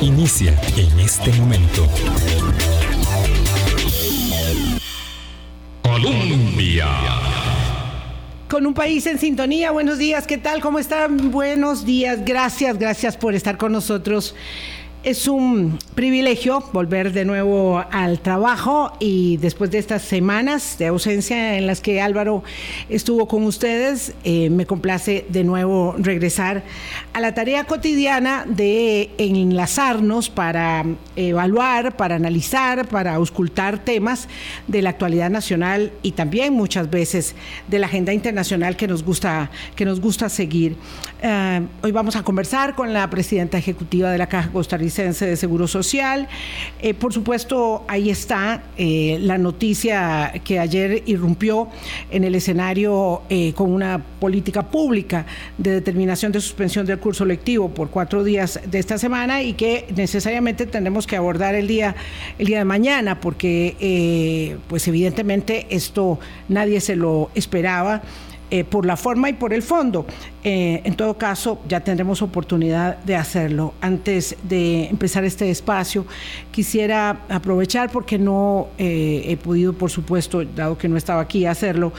inicia en este momento. Colombia. Con un país en sintonía, buenos días, ¿qué tal? ¿Cómo están? Buenos días, gracias, gracias por estar con nosotros es un privilegio volver de nuevo al trabajo y después de estas semanas de ausencia en las que Álvaro estuvo con ustedes, eh, me complace de nuevo regresar a la tarea cotidiana de enlazarnos para evaluar, para analizar, para auscultar temas de la actualidad nacional y también muchas veces de la agenda internacional que nos gusta, que nos gusta seguir. Eh, hoy vamos a conversar con la presidenta ejecutiva de la Caja Costarricense de Seguro Social. Eh, por supuesto, ahí está eh, la noticia que ayer irrumpió en el escenario eh, con una política pública de determinación de suspensión del curso lectivo por cuatro días de esta semana y que necesariamente tendremos que abordar el día, el día de mañana, porque pues evidentemente esto nadie se lo esperaba. Eh, por la forma y por el fondo. Eh, en todo caso, ya tendremos oportunidad de hacerlo. Antes de empezar este espacio, quisiera aprovechar, porque no eh, he podido, por supuesto, dado que no estaba aquí, hacerlo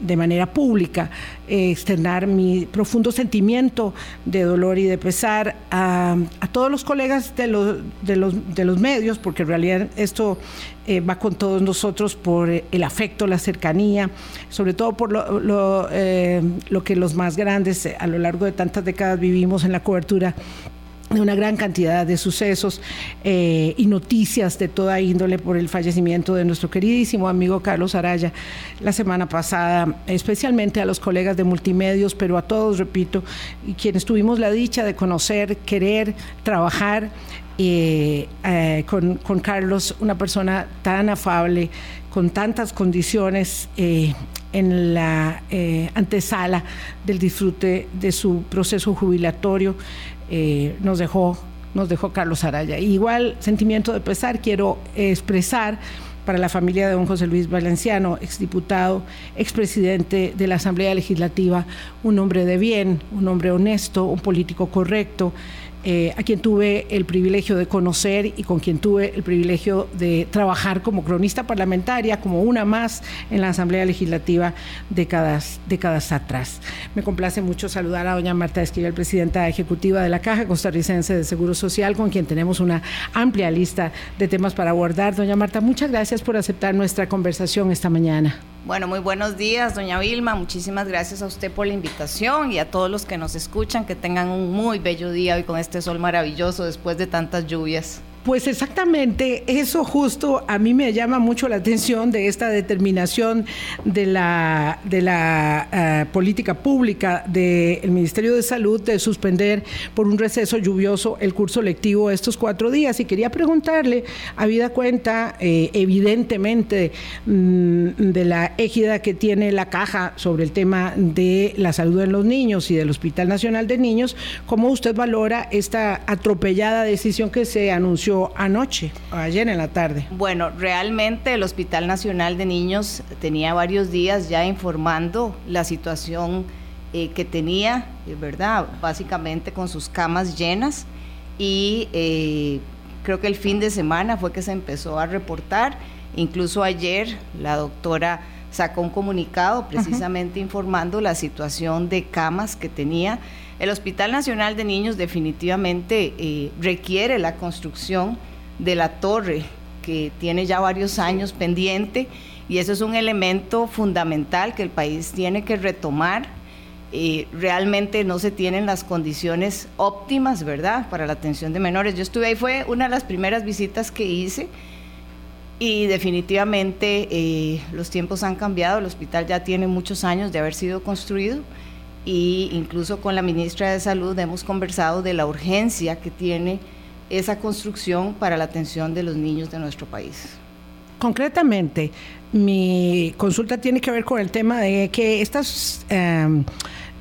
de manera pública, eh, externar mi profundo sentimiento de dolor y de pesar a, todos los colegas de los, de, los, de los medios, porque en realidad esto eh, va con todos nosotros por el afecto, la cercanía, sobre todo por lo, lo, eh, lo que los más grandes a lo largo de tantas décadas vivimos en la cobertura de una gran cantidad de sucesos eh, y noticias de toda índole por el fallecimiento de nuestro queridísimo amigo Carlos Araya la semana pasada, especialmente a los colegas de multimedios, pero a todos, repito, quienes tuvimos la dicha de conocer, querer, trabajar eh, eh, con, con, Carlos, una persona tan afable, con tantas condiciones en la antesala del disfrute de su proceso jubilatorio. Eh, nos dejó nos dejó Carlos Araya. Igual sentimiento de pesar quiero expresar para la familia de don José Luis Valenciano, exdiputado, expresidente de la Asamblea Legislativa, un hombre de bien, un hombre honesto, un político correcto, eh, a quien tuve el privilegio de conocer y con quien tuve el privilegio de trabajar como cronista parlamentaria, como una más en la Asamblea Legislativa décadas, décadas atrás. Me complace mucho saludar a doña Marta Esquivel, presidenta ejecutiva de la Caja Costarricense de Seguro Social, con quien tenemos una amplia lista de temas para abordar. Doña Marta, muchas gracias por aceptar nuestra conversación esta mañana. Bueno, muy buenos días, doña Vilma. Muchísimas gracias a usted por la invitación y a todos los que nos escuchan. Que tengan un muy bello día hoy con este sol maravilloso después de tantas lluvias. Pues exactamente, eso justo a mí me llama mucho la atención de esta determinación de la, de la eh, política pública del Ministerio de Salud de suspender por un receso lluvioso el curso lectivo estos cuatro días. Y quería preguntarle, habida cuenta, eh, evidentemente, mm, de la égida que tiene la caja sobre el tema de la salud en los niños y del Hospital Nacional de Niños, ¿cómo usted valora esta atropellada decisión que se anunció? Anoche, ayer en la tarde? Bueno, realmente el Hospital Nacional de Niños tenía varios días ya informando la situación eh, que tenía, eh, ¿verdad? Básicamente con sus camas llenas y eh, creo que el fin de semana fue que se empezó a reportar. Incluso ayer la doctora sacó un comunicado precisamente informando la situación de camas que tenía el Hospital Nacional de Niños definitivamente eh, requiere la construcción de la torre que tiene ya varios años pendiente y eso es un elemento fundamental que el país tiene que retomar. Eh, realmente no se tienen las condiciones óptimas, ¿verdad?, para la atención de menores. Yo estuve ahí, fue una de las primeras visitas que hice y definitivamente eh, los tiempos han cambiado, el hospital ya tiene muchos años de haber sido construido y incluso con la ministra de Salud hemos conversado de la urgencia que tiene esa construcción para la atención de los niños de nuestro país. Concretamente, mi consulta tiene que ver con el tema de que estas... Em,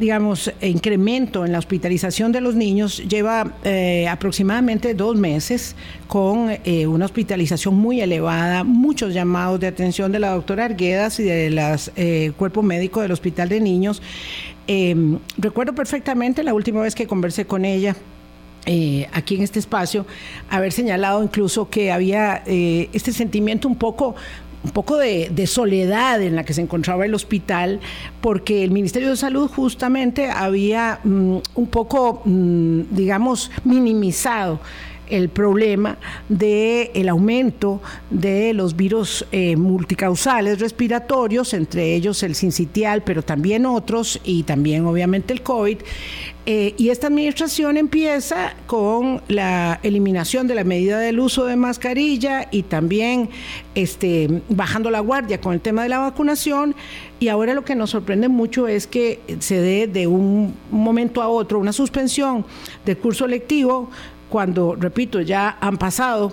digamos, incremento en la hospitalización de los niños lleva eh, aproximadamente dos meses con eh, una hospitalización muy elevada, muchos llamados de atención de la doctora Arguedas y del eh, cuerpo médico del Hospital de Niños. Em, recuerdo perfectamente la última vez que conversé con ella eh, aquí en este espacio, haber señalado incluso que había este sentimiento un poco un poco de, soledad en la que se encontraba el hospital, porque el Ministerio de Salud justamente había mm, un poco, mm, digamos, minimizado el problema del el aumento de los virus eh, multicausales respiratorios, entre ellos el sincitial, pero también otros, y también obviamente el COVID. Eh, y esta administración empieza con la eliminación de la medida del uso de mascarilla y también este, bajando la guardia con el tema de la vacunación. Y ahora lo que nos sorprende mucho es que se dé de un momento a otro una suspensión del curso lectivo cuando, repito, ya han pasado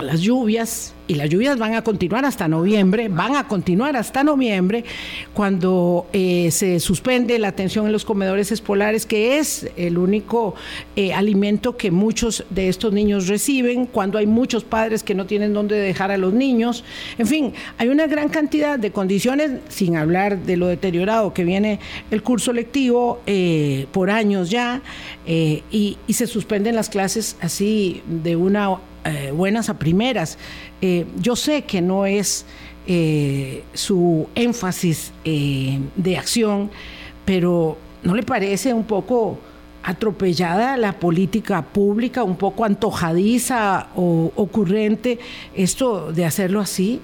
las lluvias, y las lluvias van a continuar hasta noviembre, van a continuar hasta noviembre, cuando eh, se suspende la atención en los comedores escolares, que es el único eh, alimento que muchos de estos niños reciben, cuando hay muchos padres que no tienen dónde dejar a los niños. En fin, hay una gran cantidad de condiciones, sin hablar de lo deteriorado que viene el curso lectivo eh, por años ya, y, se suspenden las clases así de una buenas a primeras. Eh, yo sé que no es eh, su énfasis de acción, pero ¿no le parece un poco atropellada la política pública, un poco antojadiza o ocurrente esto de hacerlo así?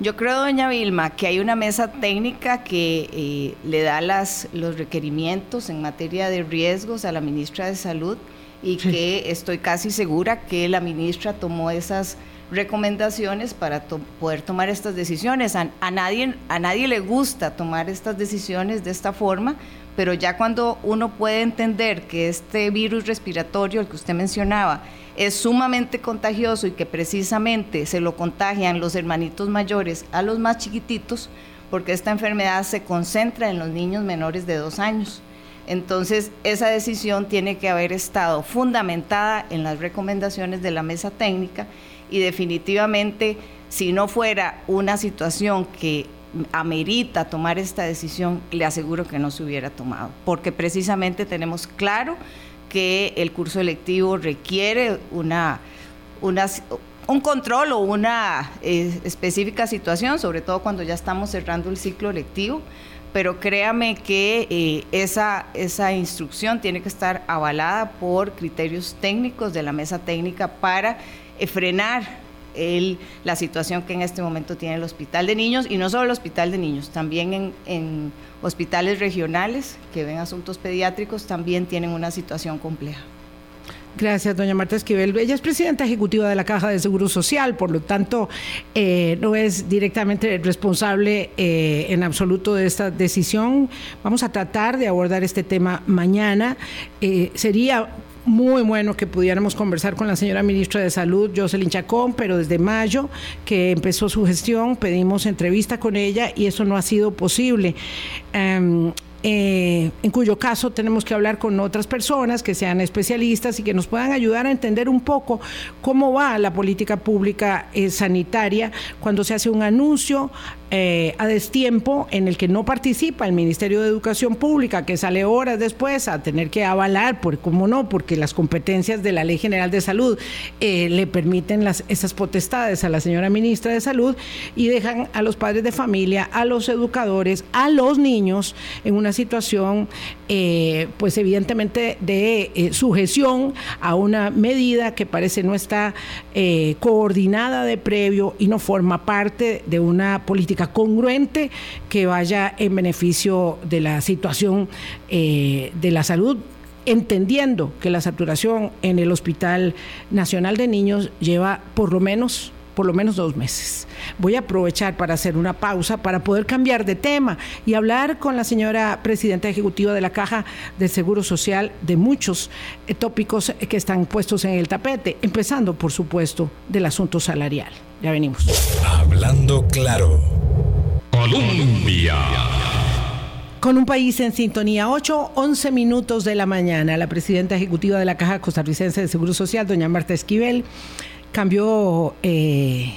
Yo creo, doña Vilma, que hay una mesa técnica que le da las, los requerimientos en materia de riesgos a la ministra de Salud y que estoy casi segura que la ministra tomó esas recomendaciones para poder tomar estas decisiones. A, nadie, a nadie le gusta tomar estas decisiones de esta forma, pero ya cuando uno puede entender que este virus respiratorio, el que usted mencionaba, es sumamente contagioso y que precisamente se lo contagian los hermanitos mayores a los más chiquititos, porque esta enfermedad se concentra en los niños menores de dos años. Entonces, esa decisión tiene que haber estado fundamentada en las recomendaciones de la mesa técnica y definitivamente, si no fuera una situación que amerita tomar esta decisión, le aseguro que no se hubiera tomado, porque precisamente tenemos claro que el curso electivo requiere una, un control o una eh, específica situación, sobre todo cuando ya estamos cerrando el ciclo lectivo pero créame que eh, esa, esa instrucción tiene que estar avalada por criterios técnicos de la mesa técnica para frenar el, la situación que en este momento tiene el hospital de niños y no solo el hospital de niños, también en, en hospitales regionales que ven asuntos pediátricos también tienen una situación compleja. Gracias, doña Marta Esquivel. Ella es presidenta ejecutiva de la Caja de Seguro Social, por lo tanto, eh, no es directamente responsable eh, en absoluto de esta decisión. Vamos a tratar de abordar este tema mañana. Eh, sería muy bueno que pudiéramos conversar con la señora ministra de Salud, Jocelyn Chacón, pero desde mayo que empezó su gestión pedimos entrevista con ella y eso no ha sido posible. Em, eh, en cuyo caso tenemos que hablar con otras personas que sean especialistas y que nos puedan ayudar a entender un poco cómo va la política pública eh, sanitaria cuando se hace un anuncio eh, a destiempo en el que no participa el Ministerio de Educación Pública, que sale horas después a tener que avalar, por cómo no, porque las competencias de la Ley General de Salud le permiten esas potestades a la señora ministra de Salud y dejan a los padres de familia, a los educadores, a los niños en una situación, eh, pues evidentemente de sujeción a una medida que parece no está coordinada de previo y no forma parte de una política congruente que vaya en beneficio de la situación eh, de la salud entendiendo que la saturación en el Hospital Nacional de Niños lleva por lo menos por lo menos dos meses. Voy a aprovechar para hacer una pausa para poder cambiar de tema y hablar con la señora presidenta ejecutiva de la Caja de Seguro Social de muchos eh, tópicos que están puestos en el tapete, empezando por supuesto del asunto salarial. Ya venimos. Hablando claro. Colombia. Con un país en sintonía, 8, 11 minutos de la mañana, la presidenta ejecutiva de la Caja Costarricense de Seguro Social, doña Marta Esquivel, cambió, eh,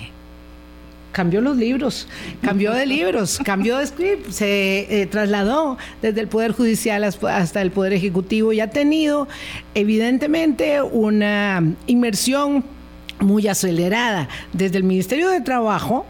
cambió los libros, cambió de libros, cambió de script, se eh, trasladó desde el Poder Judicial hasta el Poder Ejecutivo y ha tenido evidentemente una inmersión muy acelerada. Desde el Ministerio de Trabajo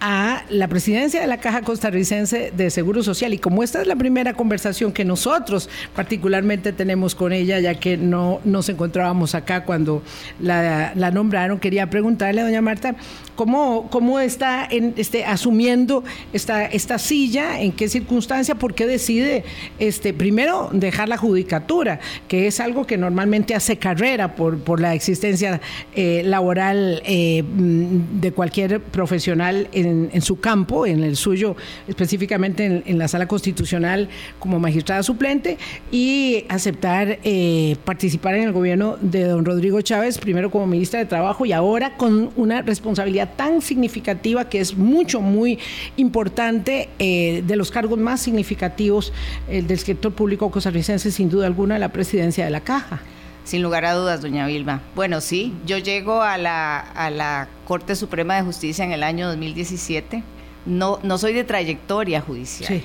a la presidencia de la Caja Costarricense de Seguro Social. Y como esta es la primera conversación que nosotros particularmente tenemos con ella, ya que no nos encontrábamos acá cuando la, nombraron, quería preguntarle doña Marta, ¿cómo, cómo está en, este, asumiendo esta, esta silla? ¿En qué circunstancia? ¿Por qué decide, este, primero, dejar la judicatura, que es algo que normalmente hace carrera por, por la existencia eh, laboral eh, de cualquier profesional en en, su campo, en el suyo específicamente en, la sala constitucional como magistrada suplente y aceptar eh, participar en el gobierno de don Rodrigo Chávez, primero como ministra de Trabajo y ahora con una responsabilidad tan significativa que es mucho, muy importante, eh, de los cargos más significativos del sector público costarricense, sin duda alguna, la presidencia de la Caja. Sin lugar a dudas, doña Vilma. Bueno, sí, yo llego a la, a la Corte Suprema de Justicia en el año 2017. No, no soy de trayectoria judicial. Sí.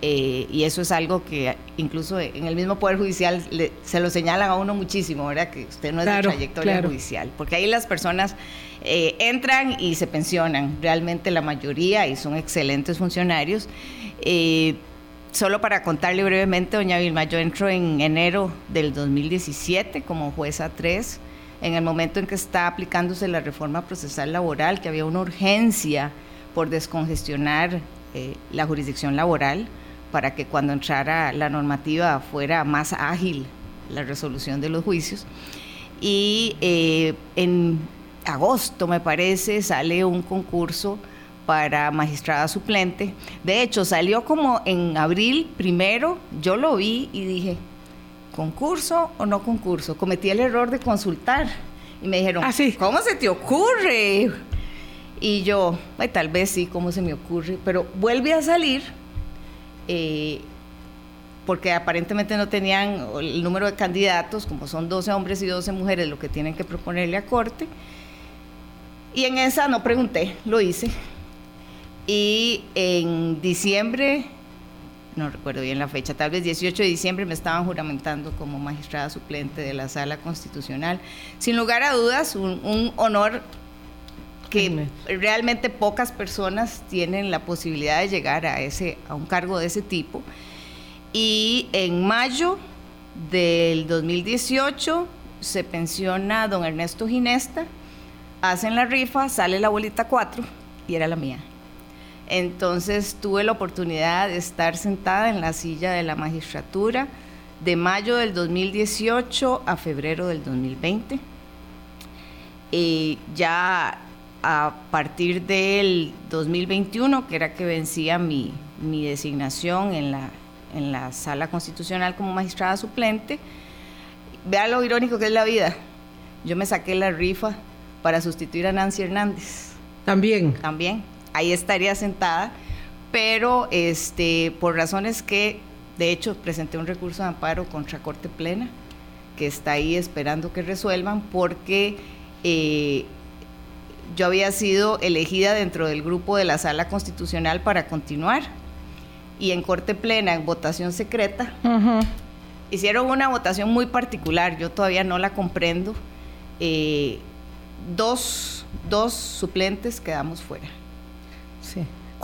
Eh, y eso es algo que incluso en el mismo Poder Judicial se lo señalan a uno muchísimo, ¿verdad? Que usted no es de trayectoria judicial. Porque ahí las personas eh, entran y se pensionan, realmente la mayoría, y son excelentes funcionarios. Eh, Solo para contarle brevemente, doña Vilma, yo entro en enero del 2017 como jueza 3, en el momento en que está aplicándose la reforma procesal laboral, que había una urgencia por descongestionar eh, la jurisdicción laboral para que cuando entrara la normativa fuera más ágil la resolución de los juicios. Y eh, en agosto, me parece, sale un concurso para magistrada suplente. De hecho, salió como en abril primero, yo lo vi y dije, ¿concurso o no concurso? Cometí el error de consultar y me dijeron, ¿Ah, ¿cómo se te ocurre? Y yo, tal vez sí, ¿cómo se me ocurre? Pero vuelve a salir, eh, porque aparentemente no tenían el número de candidatos, como son 12 hombres y 12 mujeres, lo que tienen que proponerle a corte. Y en esa no pregunté, lo hice. Y en diciembre, no recuerdo bien la fecha, tal vez 18 de diciembre me estaban juramentando como magistrada suplente de la sala constitucional. Sin lugar a dudas, un, honor que realmente pocas personas tienen la posibilidad de llegar a, ese, a un cargo de ese tipo. Y en mayo del 2018 se pensiona don Ernesto Ginesta, hacen la rifa, sale la bolita 4 y era la mía. Entonces tuve la oportunidad de estar sentada en la silla de la magistratura de mayo del 2018 a febrero del 2020. Y ya a partir del 2021, que era que vencía mi, designación en la, en la sala constitucional como magistrada suplente, vea lo irónico que es la vida. Yo me saqué la rifa para sustituir a Nancy Hernández. También. También ahí estaría sentada, pero este, por razones que, de hecho, presenté un recurso de amparo contra Corte Plena, que está ahí esperando que resuelvan, porque eh, yo había sido elegida dentro del grupo de la Sala Constitucional para continuar, y en Corte Plena, en votación secreta, hicieron una votación muy particular, yo todavía no la comprendo. Eh, dos, dos suplentes quedamos fuera.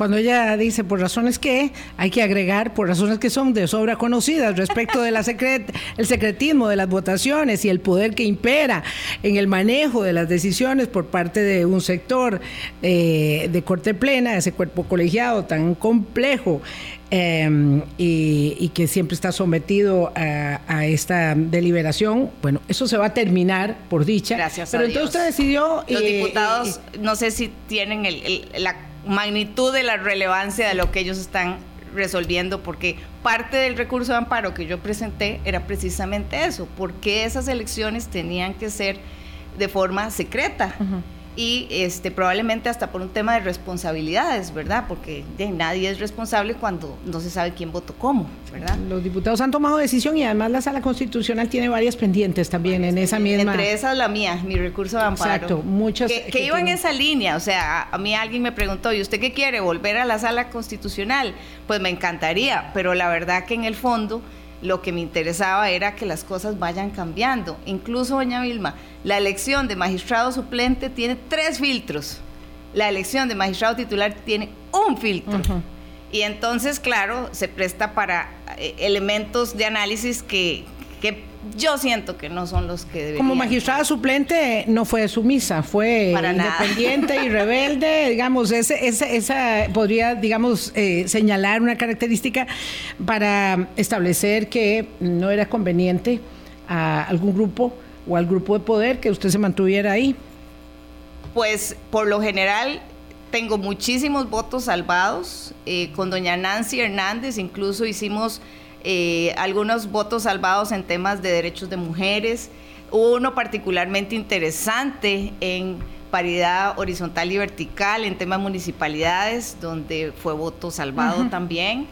Cuando ella dice por razones que, hay que agregar por razones que son de sobra conocidas respecto del el secretismo de las votaciones y el poder que impera en el manejo de las decisiones por parte de un sector eh, de corte plena, ese cuerpo colegiado tan complejo em, y, que siempre está sometido a, esta deliberación. Bueno, eso se va a terminar, por dicha. Gracias. Pero entonces usted decidió... Los eh, diputados, no sé si tienen el, la magnitud de la relevancia de lo que ellos están resolviendo, porque parte del recurso de amparo que yo presenté era precisamente eso, porque esas elecciones tenían que ser de forma secreta. Y este, probablemente hasta por un tema de responsabilidades, ¿verdad? Porque nadie es responsable cuando no se sabe quién votó cómo, ¿verdad? Los diputados han tomado decisión y además la sala constitucional tiene varias pendientes también en esa misma. Entre esas la mía, mi recurso de amparo. Exacto, muchas. Que, que, iba en esa línea, o sea, a mí alguien me preguntó, ¿y usted qué quiere? ¿Volver a la sala constitucional? Pues me encantaría, pero la verdad que en el fondo lo que me interesaba era que las cosas vayan cambiando. Incluso, doña Vilma, la elección de magistrado suplente tiene tres filtros. La elección de magistrado titular tiene un filtro. Y entonces, claro, se presta para eh, elementos de análisis que, que yo siento que no son los que deberían. Como magistrada suplente no fue sumisa, fue independiente y rebelde, digamos, ese, esa podría, digamos, eh, señalar una característica para establecer que no era conveniente a algún grupo o al grupo de poder que usted se mantuviera ahí. Pues por lo general tengo muchísimos votos salvados. Eh, con doña Nancy Hernández incluso hicimos eh, algunos votos salvados en temas de derechos de mujeres, uno particularmente interesante en paridad horizontal y vertical, en temas municipalidades, donde fue voto salvado también.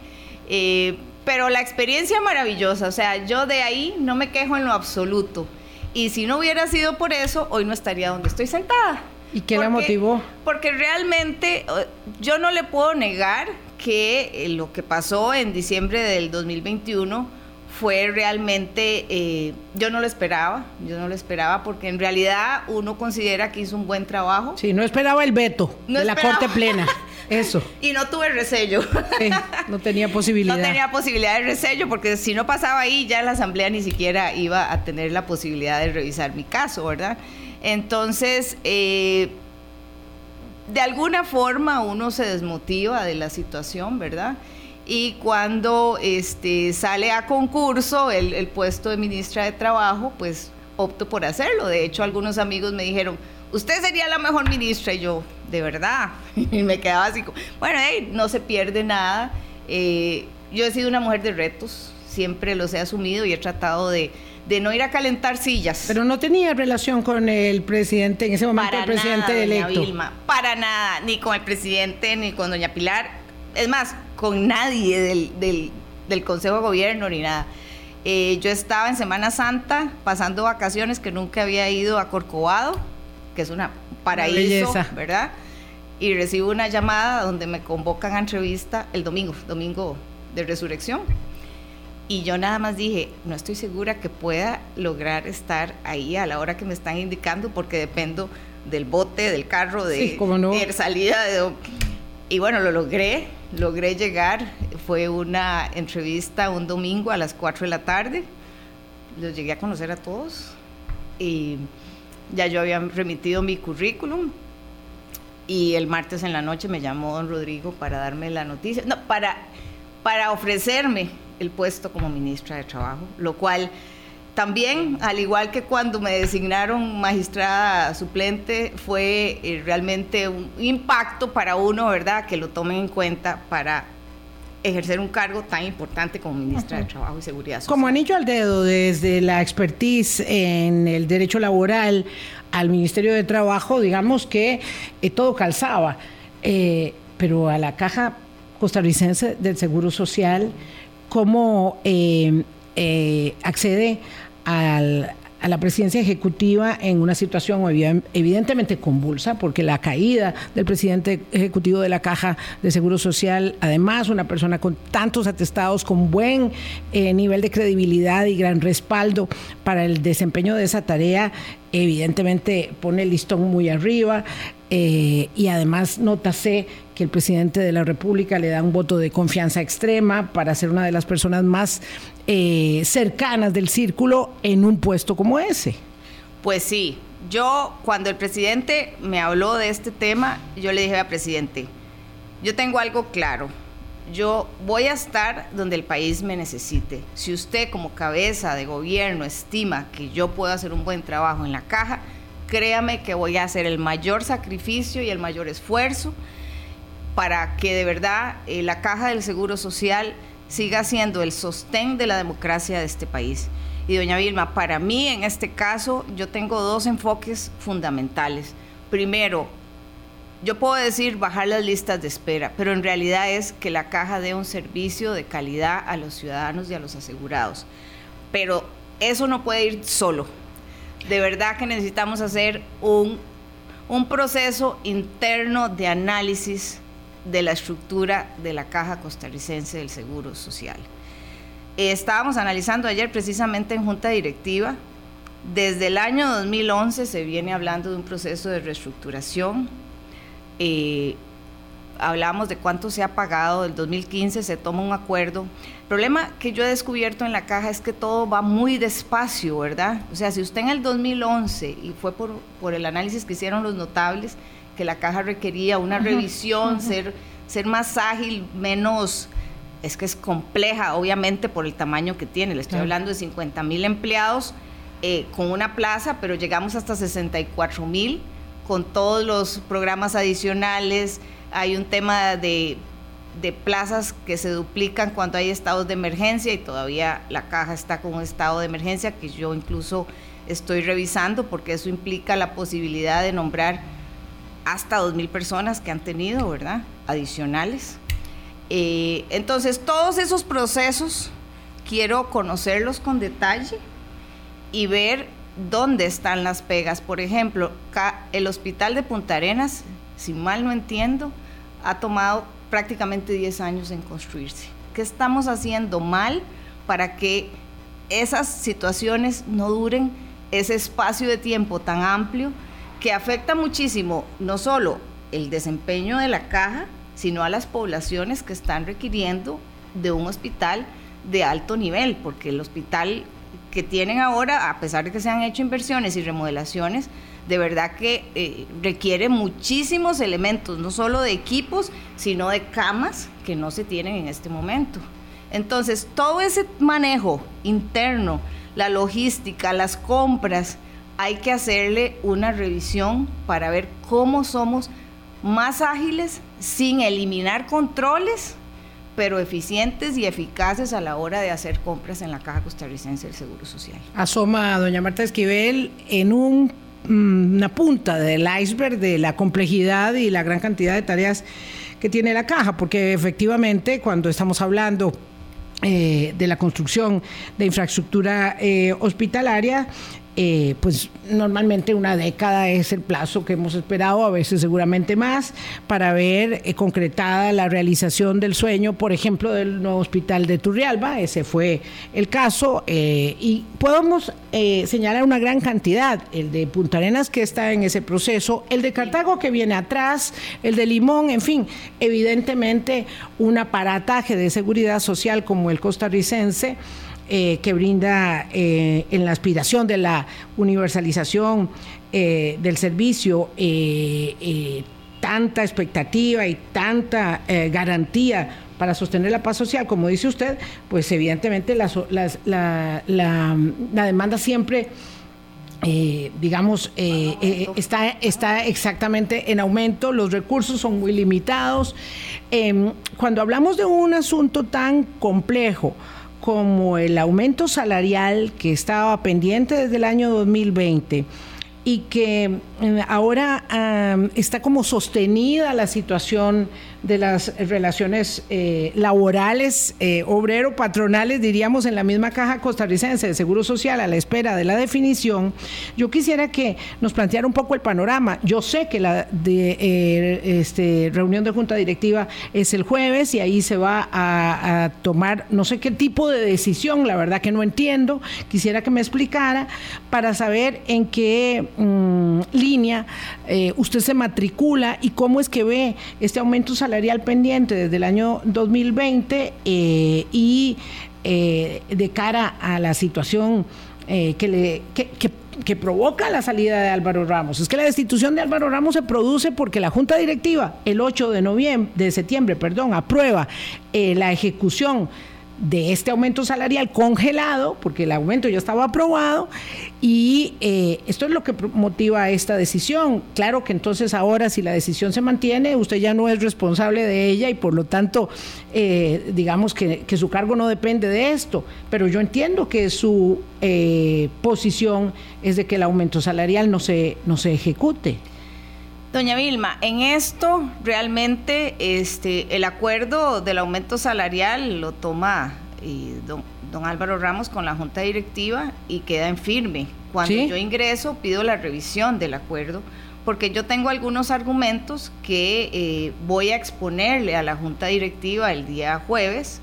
Eh, pero la experiencia maravillosa, o sea, yo de ahí no me quejo en lo absoluto. Y si no hubiera sido por eso, hoy no estaría donde estoy sentada. ¿Y qué la motivó? Porque realmente eh, yo no le puedo negar que eh, lo que pasó en diciembre del 2021 fue realmente, eh, yo no lo esperaba, yo no lo esperaba porque en realidad uno considera que hizo un buen trabajo. Sí, no esperaba el veto de la Corte Plena, eso. y no tuve resello. no tenía posibilidad. No tenía posibilidad de resello porque si no pasaba ahí ya la Asamblea ni siquiera iba a tener la posibilidad de revisar mi caso, ¿verdad? Entonces, eh, de alguna forma uno se desmotiva de la situación, ¿verdad? Y cuando este, sale a concurso el, puesto de ministra de Trabajo, pues opto por hacerlo. De hecho, algunos amigos me dijeron, usted sería la mejor ministra. Y yo, de verdad. Y me quedaba así bueno, no se pierde nada. Eh, yo he sido una mujer de retos, siempre los he asumido y he tratado de, de no ir a calentar sillas. Pero no tenía relación con el presidente, en ese momento el presidente nada, electo. Vilma, para nada, ni con el presidente, ni con doña Pilar, es más, con nadie del, del, Consejo de Gobierno, ni nada. Eh, yo estaba en Semana Santa pasando vacaciones que nunca había ido a Corcovado, que es una paraíso, ¿verdad? Y recibo una llamada donde me convocan a entrevista el domingo, domingo de resurrección y yo nada más dije, no estoy segura que pueda lograr estar ahí a la hora que me están indicando porque dependo del bote, del carro, de, de salida. De, y bueno, lo logré, logré llegar. Fue una entrevista un domingo a las 4 de la tarde. Los llegué a conocer a todos y ya yo había remitido mi currículum. Y el martes en la noche me llamó don Rodrigo para darme la noticia, no, para, para ofrecerme el puesto como ministra de Trabajo, lo cual también, al igual que cuando me designaron magistrada suplente, fue eh, realmente un impacto para uno, ¿verdad?, que lo tomen en cuenta para ejercer un cargo tan importante como ministra de Trabajo y Seguridad Social. Como anillo al dedo, desde la expertise en el derecho laboral al Ministerio de Trabajo, digamos que eh, todo calzaba, eh, pero a la Caja Costarricense del Seguro Social, cómo eh, eh, accede al, a la presidencia ejecutiva en una situación evidentemente convulsa, porque la caída del presidente ejecutivo de la Caja de Seguro Social, además una persona con tantos atestados, con buen eh, nivel de credibilidad y gran respaldo para el desempeño de esa tarea, evidentemente pone el listón muy arriba. Y además nótase que el presidente de la República le da un voto de confianza extrema para ser una de las personas más eh, cercanas del círculo en un puesto como ese. Pues sí, yo cuando el presidente me habló de este tema, yo le dije al presidente, yo tengo algo claro, yo voy a estar donde el país me necesite. Si usted como cabeza de gobierno estima que yo puedo hacer un buen trabajo en la caja, créame que voy a hacer el mayor sacrificio y el mayor esfuerzo para que de verdad eh, la caja del Seguro Social siga siendo el sostén de la democracia de este país. Y doña Vilma, para mí en este caso yo tengo dos enfoques fundamentales. primero, yo puedo decir bajar las listas de espera, pero en realidad es que la caja dé un servicio de calidad a los ciudadanos y a los asegurados. Pero eso no puede ir solo. De verdad que necesitamos hacer un, un proceso interno de análisis de la estructura de la caja costarricense del Seguro Social. estábamos analizando ayer precisamente en junta directiva, desde el año 2011 se viene hablando de un proceso de reestructuración eh, hablamos de cuánto se ha pagado, del 2015 se toma un acuerdo. El problema que yo he descubierto en la caja es que todo va muy despacio, ¿verdad? O sea, si usted en el 2011, y fue por, por el análisis que hicieron los notables, que la caja requería una revisión, ser, ser más ágil, menos, es que es compleja, obviamente, por el tamaño que tiene. Le estoy hablando de 50 mil empleados eh, con una plaza, pero llegamos hasta 64 mil con todos los programas adicionales. Hay un tema de, plazas que se duplican cuando hay estados de emergencia y todavía la caja está con un estado de emergencia que yo incluso estoy revisando porque eso implica la posibilidad de nombrar hasta 2.000 personas que han tenido, ¿verdad? Adicionales. Eh, entonces, todos esos procesos quiero conocerlos con detalle y ver dónde están las pegas. Por ejemplo, el hospital de Punta Arenas, si mal no entiendo, ha tomado prácticamente 10 años en construirse. ¿Qué estamos haciendo mal para que esas situaciones no duren ese espacio de tiempo tan amplio que afecta muchísimo no solo el desempeño de la caja, sino a las poblaciones que están requiriendo de un hospital de alto nivel, porque el hospital que tienen ahora, a pesar de que se han hecho inversiones y remodelaciones, de verdad que eh, requiere muchísimos elementos, no solo de equipos, sino de camas que no se tienen en este momento. Entonces, todo ese manejo interno, la logística, las compras, hay que hacerle una revisión para ver cómo somos más ágiles sin eliminar controles pero eficientes y eficaces a la hora de hacer compras en la Caja Costarricense del Seguro Social. Asoma doña Marta Esquivel en mm, una punta del iceberg de la complejidad y la gran cantidad de tareas que tiene la caja, porque efectivamente cuando estamos hablando eh, de la construcción de infraestructura eh, hospitalaria, eh, pues normalmente una década es el plazo que hemos esperado, a veces seguramente más, para ver eh, concretada la realización del sueño, por ejemplo, del nuevo hospital de Turrialba, ese fue el caso, eh, y podemos señalar una gran cantidad, el de Punta Arenas que está en ese proceso, el de Cartago que viene atrás, el de Limón, en fin, evidentemente un aparataje de seguridad social como el costarricense, eh, que brinda eh, en la aspiración de la universalización eh, del servicio tanta expectativa y tanta garantía para sostener la paz social, como dice usted, pues evidentemente la, demanda siempre... digamos, está, está exactamente en aumento, los recursos son muy limitados. Em, cuando hablamos de un asunto tan complejo, como el aumento salarial que estaba pendiente desde el año 2020 y que eh, ahora está como sostenida la situación de las relaciones eh, laborales, eh, obrero-patronales, diríamos, en la misma caja costarricense de Seguro Social a la espera de la definición, yo quisiera que nos planteara un poco el panorama. Yo sé que la de, este, reunión de junta directiva es el jueves y ahí se va a, tomar no sé qué tipo de decisión, la verdad que no entiendo, quisiera que me explicara para saber en qué mm, línea usted se matricula y cómo es que ve este aumento salarial salarial pendiente desde el año 2020 eh, y eh, de cara a la situación eh, que, le, que, provoca la salida de Álvaro Ramos. Es que la destitución de Álvaro Ramos se produce porque la Junta Directiva el 8 de noviembre, de septiembre, perdón, aprueba la ejecución de este aumento salarial congelado, porque el aumento ya estaba aprobado, y eh, esto es lo que motiva esta decisión. Claro que entonces ahora si la decisión se mantiene, usted ya no es responsable de ella y por lo tanto, eh, digamos que, su cargo no depende de esto, pero yo entiendo que su eh, posición es de que el aumento salarial no se, no se ejecute. Doña Vilma, en esto realmente este, el acuerdo del aumento salarial lo toma eh, don, Álvaro Ramos con la Junta Directiva y queda en firme. Cuando yo ingreso pido la revisión del acuerdo porque yo tengo algunos argumentos que eh, voy a exponerle a la Junta Directiva el día jueves.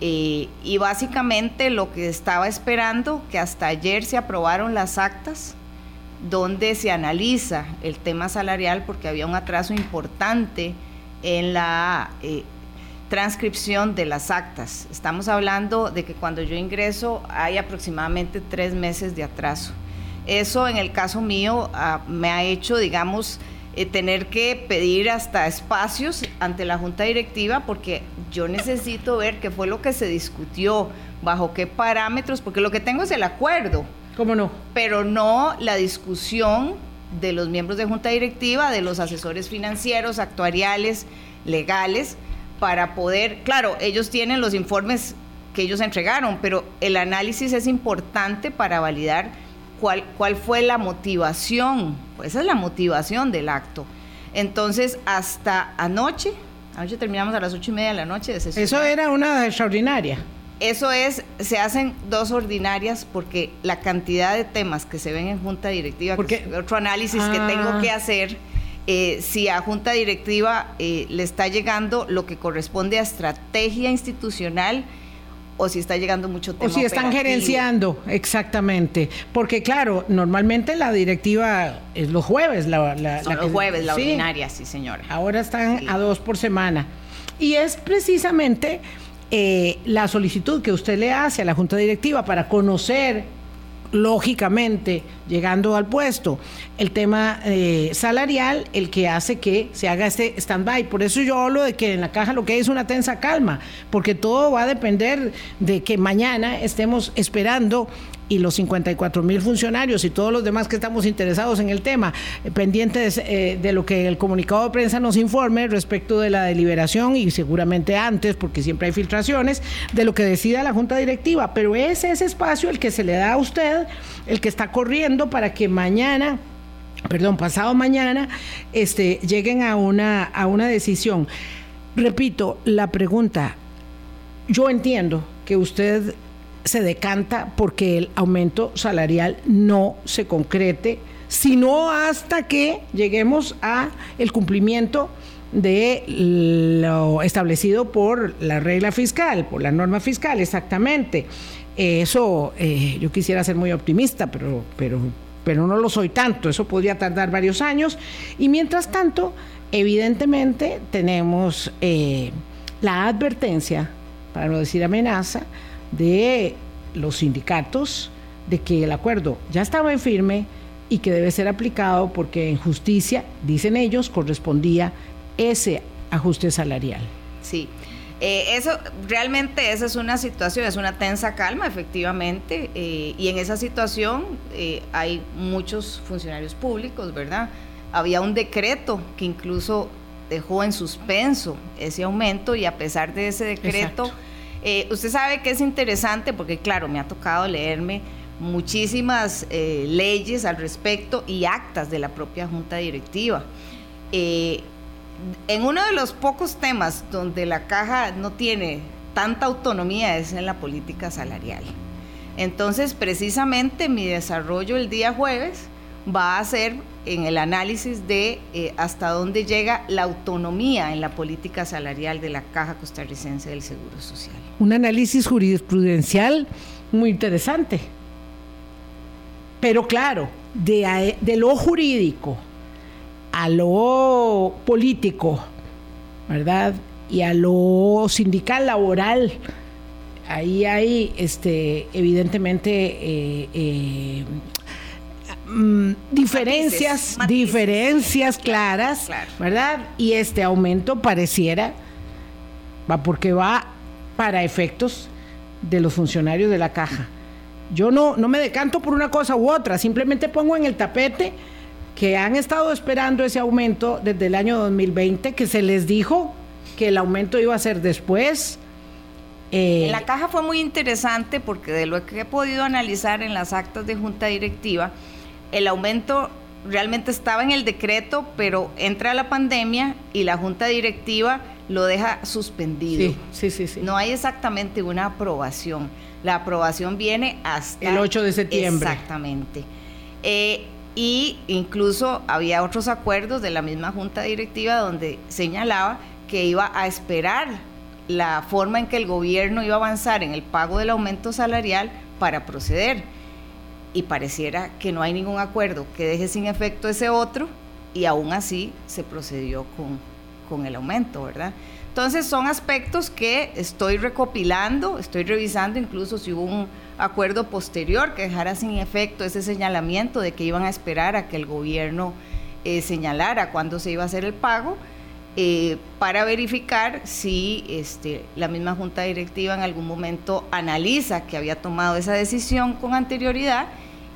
Eh, y básicamente lo que estaba esperando, que hasta ayer se aprobaron las actas donde se analiza el tema salarial porque había un atraso importante en la eh, transcripción de las actas. Estamos hablando de que cuando yo ingreso hay aproximadamente tres meses de atraso. Eso en el caso mío ah, me ha hecho, digamos, eh, tener que pedir hasta espacios ante la junta directiva porque yo necesito ver qué fue lo que se discutió, bajo qué parámetros, porque lo que tengo es el acuerdo ¿Cómo no? Pero no la discusión de los miembros de junta directiva, de los asesores financieros, actuariales, legales, para poder, claro, ellos tienen los informes que ellos entregaron, pero el análisis es importante para validar cuál, cuál fue la motivación, pues esa es la motivación del acto. Entonces, hasta anoche, anoche terminamos a las ocho y media de la noche de sesión. Eso era una extraordinaria. Eso es, se hacen dos ordinarias porque la cantidad de temas que se ven en junta directiva, porque, otro análisis que tengo ah. que hacer, eh, si a junta directiva eh, le está llegando lo que corresponde a estrategia institucional o si está llegando mucho tema O si están gerenciando, exactamente. Porque claro, normalmente la directiva es los jueves. La, Son los jueves, la ordinaria, sí señora. Ahora están a dos por semana. Y es precisamente eh, la solicitud que usted le hace a la Junta Directiva para conocer, lógicamente, llegando al puesto, el tema eh, salarial, el que hace que se haga este stand-by. Por eso yo hablo de que en la caja lo que hay es una tensa calma, porque todo va a depender de que mañana estemos esperando y los 54 mil funcionarios y todos los demás que estamos interesados en el tema, eh, pendientes eh, de lo que el comunicado de prensa nos informe respecto de la deliberación y seguramente antes, porque siempre hay filtraciones, de lo que decida la Junta Directiva. Pero es ese espacio el que se le da a usted, el que está corriendo para que mañana perdón, pasado mañana, este, lleguen a una, a una decisión. Repito, la pregunta, yo entiendo que usted se decanta porque el aumento salarial no se concrete, sino hasta que lleguemos a el cumplimiento de lo establecido por la regla fiscal, por la norma fiscal, exactamente. Eso eh, yo quisiera ser muy optimista, pero, pero, pero no lo soy tanto. Eso podría tardar varios años. Y mientras tanto, evidentemente tenemos eh, la advertencia, para no decir amenaza, de los sindicatos de que el acuerdo ya estaba en firme y que debe ser aplicado porque en justicia, dicen ellos, correspondía ese ajuste salarial. Sí. Eh, eso realmente esa es una situación, es una tensa calma, efectivamente, eh, y en esa situación eh, hay muchos funcionarios públicos, ¿verdad? Había un decreto que incluso dejó en suspenso ese aumento y a pesar de ese decreto eh, usted sabe que es interesante porque, claro, me ha tocado leerme muchísimas eh, leyes al respecto y actas de la propia Junta Directiva. Eh, en uno de los pocos temas donde la caja no tiene tanta autonomía es en la política salarial. Entonces, precisamente mi desarrollo el día jueves va a ser en el análisis de eh, hasta dónde llega la autonomía en la política salarial de la Caja Costarricense del Seguro Social. Un análisis jurisprudencial muy interesante. Pero claro, de, lo jurídico a lo político, ¿verdad? Y a lo sindical laboral, ahí hay este, evidentemente eh, eh, Mm, diferencias, diferencias claras, ¿verdad? Y este aumento pareciera, va porque va para efectos de los funcionarios de la caja. Yo no, no me decanto por una cosa u otra, simplemente pongo en el tapete que han estado esperando ese aumento desde el año 2020, que se les dijo que el aumento iba a ser después. en la caja fue muy interesante porque de lo que he podido analizar en las actas de junta directiva, el aumento realmente estaba en el decreto, pero entra la pandemia y la junta directiva lo deja suspendido. Sí, sí, sí. No hay exactamente una aprobación. La aprobación viene hasta... El 8 de septiembre. Exactamente. Eh, y incluso había otros acuerdos de la misma junta directiva donde señalaba que iba a esperar la forma en que el gobierno iba a avanzar en el pago del aumento salarial para proceder. Y pareciera que no hay ningún acuerdo que deje sin efecto ese otro y aún así se procedió con, con el aumento, ¿verdad? Entonces son aspectos que estoy recopilando, estoy revisando incluso si hubo un acuerdo posterior que dejara sin efecto ese señalamiento de que iban a esperar a que el gobierno eh, señalara cuándo se iba a hacer el pago eh, para verificar si este, la misma junta directiva en algún momento analiza que había tomado esa decisión con anterioridad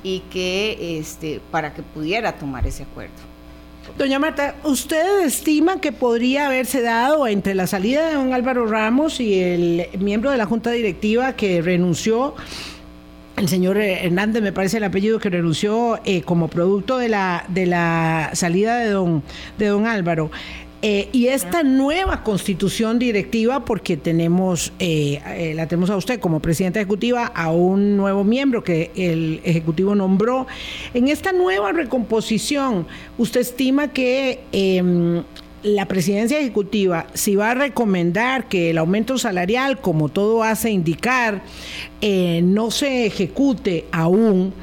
y que este, para que pudiera tomar ese acuerdo. Doña Marta, ¿usted estima que podría haberse dado entre la salida de don Álvaro Ramos y el miembro de la Junta Directiva que renunció, el señor Hernández, me parece el apellido, que renunció eh, como producto de la, de la salida de don, de don Álvaro? Eh, y esta nueva constitución directiva, porque tenemos, eh, eh, la tenemos a usted como presidenta ejecutiva, a un nuevo miembro que el Ejecutivo nombró. En esta nueva recomposición, ¿usted estima que em, la presidencia ejecutiva, si va a recomendar que el aumento salarial, como todo hace indicar, no se ejecute aún,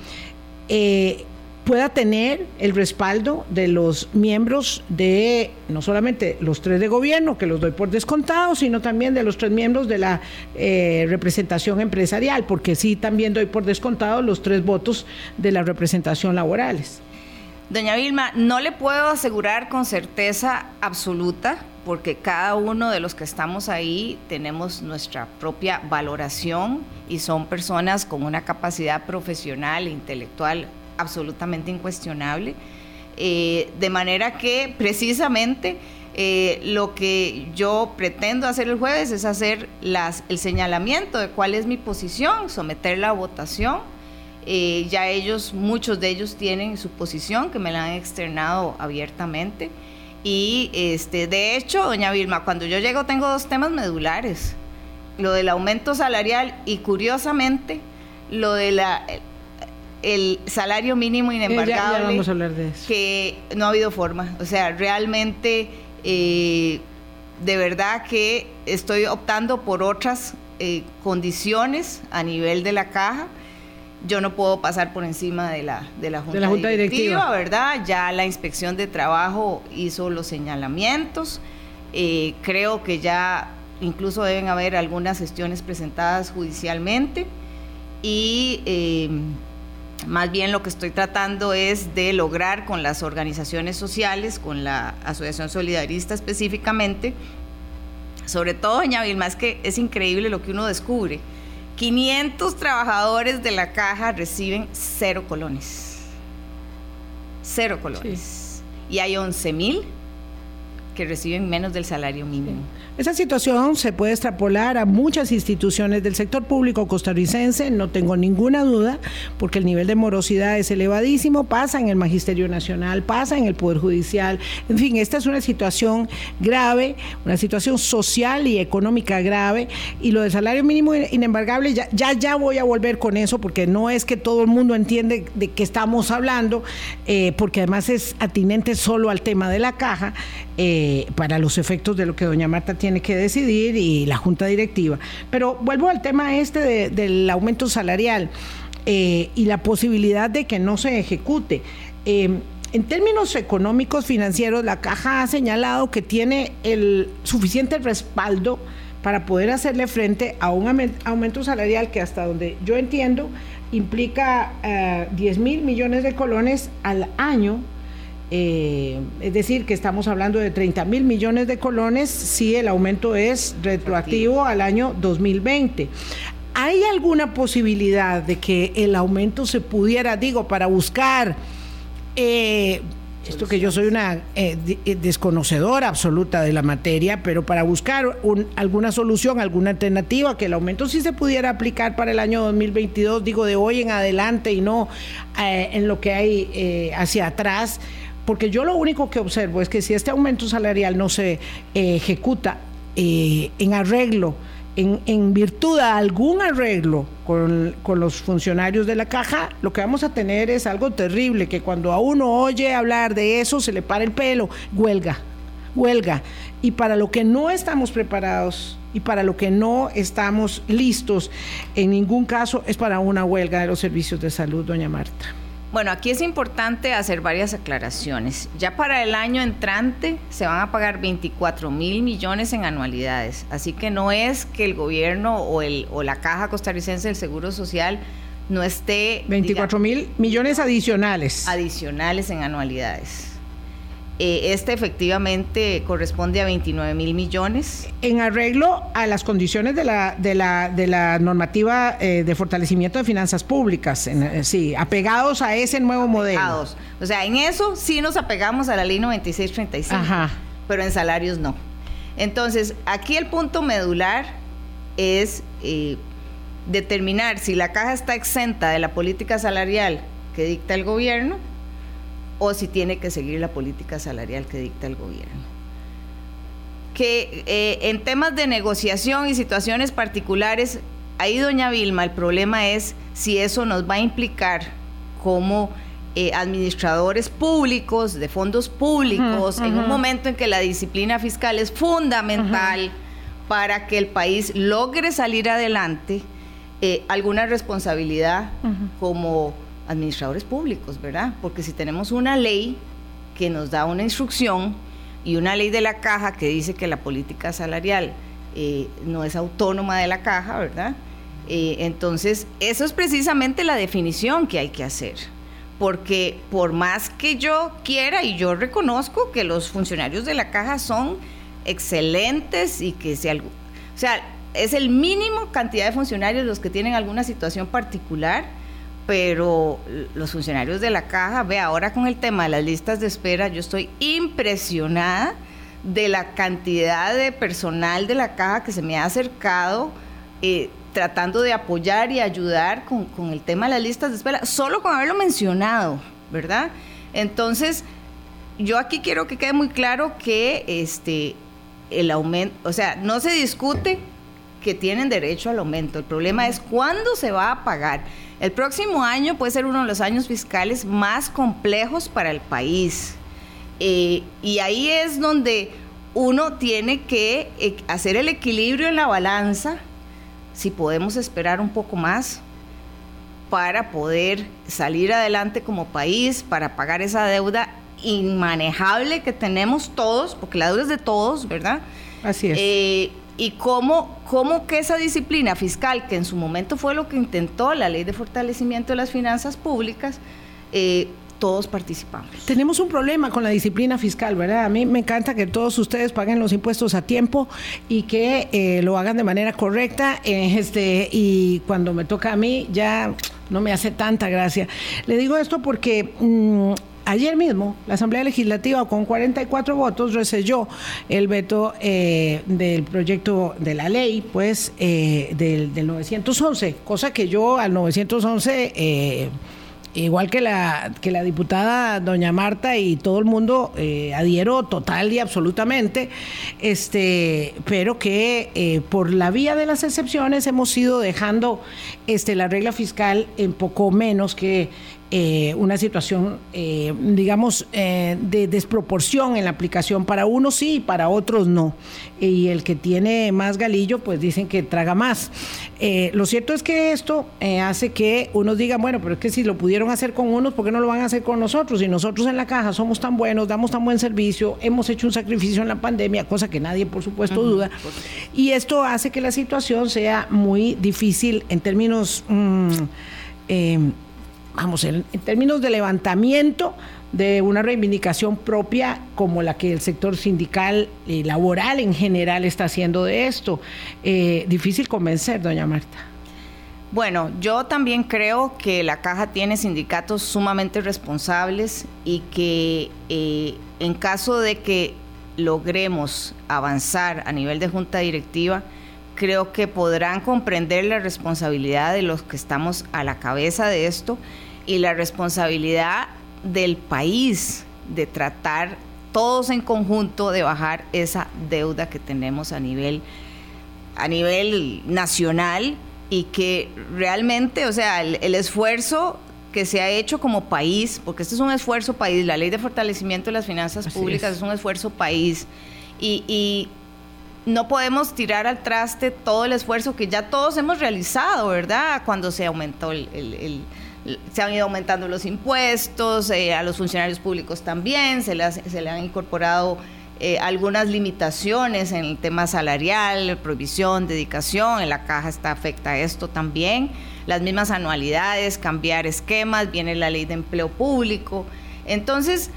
pueda tener el respaldo de los miembros de, no solamente los tres de gobierno, que los doy por descontado, sino también de los tres miembros de la eh, representación empresarial, porque sí también doy por descontado los tres votos de la representación laborales. Doña Vilma, no le puedo asegurar con certeza absoluta, porque cada uno de los que estamos ahí tenemos nuestra propia valoración y son personas con una capacidad profesional e intelectual absolutamente incuestionable. Eh, de manera que precisamente eh, lo que yo pretendo hacer el jueves es hacer las, el señalamiento de cuál es mi posición, someterla a votación. Eh, ya ellos, muchos de ellos tienen su posición que me la han externado abiertamente. Y este, de hecho, doña Vilma, cuando yo llego tengo dos temas medulares. Lo del aumento salarial y curiosamente lo de la, el salario mínimo inembargable. vamos a hablar de eso. Que no ha habido forma. O sea, realmente, eh, de verdad que estoy optando por otras eh, condiciones a nivel de la caja. Yo no puedo pasar por encima de la, de la, junta, directiva, ¿verdad? Ya la inspección de trabajo hizo los señalamientos. Eh, creo que ya incluso deben haber algunas gestiones presentadas judicialmente. Y más bien lo que estoy tratando es de lograr con las organizaciones sociales, con la Asociación Solidarista específicamente, sobre todo, doña Vilma, es que es increíble lo que uno descubre. 500 trabajadores de la caja reciben cero colones. Cero colones. Y hay 11 mil que reciben menos del salario mínimo. Esa situación se puede extrapolar a muchas instituciones del sector público costarricense, no tengo ninguna duda, porque el nivel de morosidad es elevadísimo, pasa en el Magisterio Nacional, pasa en el Poder Judicial, en fin, esta es una situación grave, una situación social y económica grave, y lo del salario mínimo inembargable, ya, ya, voy a volver con eso, porque no es que todo el mundo entiende de qué estamos hablando, eh, porque además es atinente solo al tema de la caja, eh, para los efectos de lo que doña Marta tiene tiene que decidir y la junta directiva. Pero vuelvo al tema este del aumento salarial eh, y la posibilidad de que no se ejecute. Eh, en términos económicos financieros, la caja ha señalado que tiene el suficiente respaldo para poder hacerle frente a un aumento salarial que hasta donde yo entiendo implica 10 eh, mil millones de colones al año eh, es decir, que estamos hablando de 30 mil millones de colones si el aumento es retroactivo al año 2020. ¿Hay alguna posibilidad de que el aumento se pudiera, digo, para buscar eh, esto que yo soy una eh, desconocedora absoluta de la materia, pero para buscar alguna solución, alguna alternativa, que el aumento sí se pudiera aplicar para el año 2022, digo de hoy en adelante y no eh, en lo que hay hacia atrás, porque yo lo único que observo es que si este aumento salarial no se ejecuta en arreglo, en, virtud de algún arreglo con, los funcionarios de la caja, lo que vamos a tener es algo terrible, que cuando a uno oye hablar de eso se le para el pelo, huelga, huelga. Y para lo que no estamos preparados y para lo que no estamos listos, en ningún caso es para una huelga de los servicios de salud, doña Marta. Bueno, aquí es importante hacer varias aclaraciones. Ya para el año entrante se van a pagar 24 mil millones en anualidades, así que no es que el gobierno o, el, o la Caja Costarricense del Seguro Social no esté... 24 mil millones adicionales. Adicionales en anualidades. Eh, este efectivamente corresponde a 29 mil millones. En arreglo a las condiciones de la, de la, de la normativa eh, de fortalecimiento de finanzas públicas, eh, sí, apegados a ese nuevo modelo. O sea, en eso sí nos apegamos a la ley 9635, Ajá. pero en salarios no. Entonces, aquí el punto medular es determinar si la caja está exenta de la política salarial que dicta el gobierno o si tiene que seguir la política salarial que dicta el gobierno. Que eh, en temas de negociación y situaciones particulares, ahí doña Vilma, el problema es si eso nos va a implicar como eh, administradores públicos, de fondos públicos, en un momento en que la disciplina fiscal es fundamental para que el país logre salir adelante, eh, alguna responsabilidad como administradores públicos, ¿verdad? Porque si tenemos una ley que nos da una instrucción y una ley de la caja que dice que la política salarial eh, no es autónoma de la caja, ¿verdad? Eh, entonces, eso es precisamente la definición que hay que hacer. Porque por más que yo quiera, y yo reconozco que los funcionarios de la caja son excelentes y que si algo, o sea, es el mínimo cantidad de funcionarios los que tienen alguna situación particular, pero los funcionarios de la caja, ve, ahora con el tema de las listas de espera, yo estoy impresionada de la cantidad de personal de la caja que se me ha acercado eh, tratando de apoyar y ayudar con, con, el tema de las listas de espera, solo con haberlo mencionado, ¿verdad? Entonces, yo aquí quiero que quede muy claro que este, el aumento, o sea, no se discute que tienen derecho al aumento, el problema es cuándo se va a pagar. El próximo año puede ser uno de los años fiscales más complejos para el país. Eh, y ahí es donde uno tiene que eh, hacer el equilibrio en la balanza, si podemos esperar un poco más para poder salir adelante como país, para pagar esa deuda inmanejable que tenemos todos, porque la deuda es de todos, ¿verdad? Así es. Eh, y cómo, cómo que esa disciplina fiscal, que en su momento fue lo que intentó la ley de fortalecimiento de las finanzas públicas, eh, todos participamos. Tenemos un problema con la disciplina fiscal, ¿verdad? A mí me encanta que todos ustedes paguen los impuestos a tiempo y que eh, lo hagan de manera correcta. Eh, este, y cuando me toca a mí, ya no me hace tanta gracia. Le digo esto porque mm, Ayer mismo, la Asamblea Legislativa con 44 votos reselló el veto eh, del proyecto de la ley, pues, eh, del, 911, cosa que yo al 911 eh, igual que la, que la diputada doña Marta y todo el mundo eh, adhiero total y absolutamente, este, pero que por la vía de las excepciones hemos ido dejando este, la regla fiscal en poco menos que eh, una situación, eh, digamos, eh, de desproporción en la aplicación. Para unos sí y para otros no. Y el que tiene más galillo, pues dicen que traga más. lo cierto es que esto hace que unos digan, bueno, pero es que si lo pudieron hacer con unos, ¿por qué no lo van a hacer con nosotros? Y nosotros en la caja somos tan buenos, damos tan buen servicio, hemos hecho un sacrificio en la pandemia, cosa que nadie, por supuesto, duda. Y esto hace que la situación sea muy difícil en términos... Mm, vamos, en, términos de levantamiento de una reivindicación propia como la que el sector sindical y laboral en general está haciendo de esto. Eh, difícil convencer, doña Marta. Bueno, yo también creo que la caja tiene sindicatos sumamente responsables y que eh, en caso de que logremos avanzar a nivel de junta directiva, creo que podrán comprender la responsabilidad de los que estamos a la cabeza de esto y la responsabilidad del país de tratar todos en conjunto de bajar esa deuda que tenemos a nivel a nivel nacional y que realmente, o sea, el, esfuerzo que se ha hecho como país, porque este es un esfuerzo país, la ley de fortalecimiento de las finanzas públicas es. un esfuerzo país, y, no podemos tirar al traste todo el esfuerzo que ya todos hemos realizado, ¿verdad? Cuando se aumentó el, se han ido aumentando los impuestos, eh, a los funcionarios públicos también, se, le han incorporado eh, algunas limitaciones en el tema salarial, provisión, dedicación, en la caja está afecta esto también, las mismas anualidades, cambiar esquemas, viene la ley de empleo público. Entonces,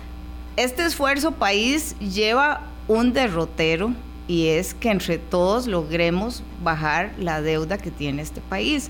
este esfuerzo país lleva un derrotero y es que entre todos logremos bajar la deuda que tiene este país.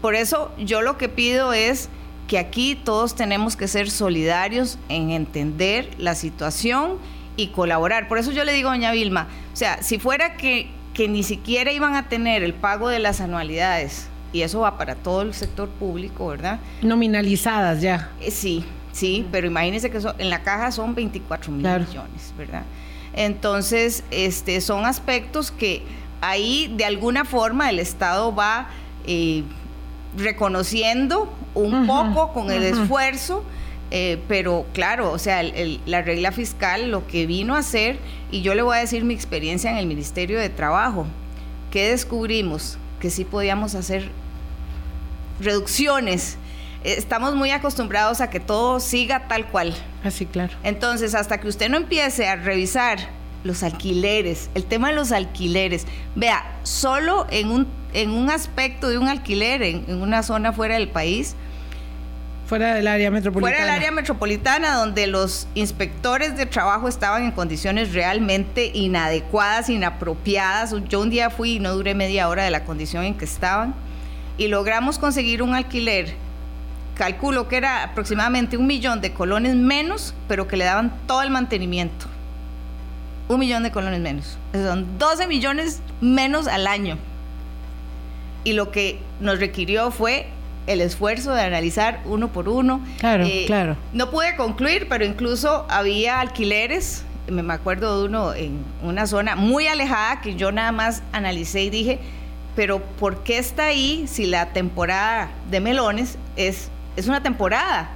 Por eso yo lo que pido es que aquí todos tenemos que ser solidarios en entender la situación y colaborar. Por eso yo le digo a doña Vilma, o sea, si fuera que, que ni siquiera iban a tener el pago de las anualidades, y eso va para todo el sector público, ¿verdad? Nominalizadas ya. Eh, sí, sí, pero imagínense que en la caja son 24 mil millones, ¿verdad? Entonces, este, son aspectos que ahí de alguna forma el Estado va eh, reconociendo un poco con el esfuerzo eh, pero claro, o sea, la regla fiscal lo que vino a hacer, y yo le voy a decir mi experiencia en el Ministerio de Trabajo, que descubrimos que sí podíamos hacer reducciones. Estamos muy acostumbrados a que todo siga tal cual. Así, claro. Entonces, hasta que usted no empiece a revisar los alquileres, el tema de los alquileres, vea, solo en un, en un aspecto de un alquiler en una zona fuera del país, Fuera del área metropolitana. Fuera del área metropolitana, donde los inspectores de trabajo estaban en condiciones realmente inadecuadas, inapropiadas. Yo un día fui y no duré media hora de la condición en que estaban. Y logramos conseguir un alquiler, calculo que era aproximadamente un millón de colones menos, pero que le daban todo el mantenimiento. Un millón de colones menos. son 12 millones menos al año. Y lo que nos requirió fue el esfuerzo de analizar uno por uno. Claro, eh, claro. No pude concluir, pero incluso había alquileres, me acuerdo de uno en una zona muy alejada que yo nada más analicé y dije, pero ¿por qué está ahí si la temporada de melones es, es una temporada?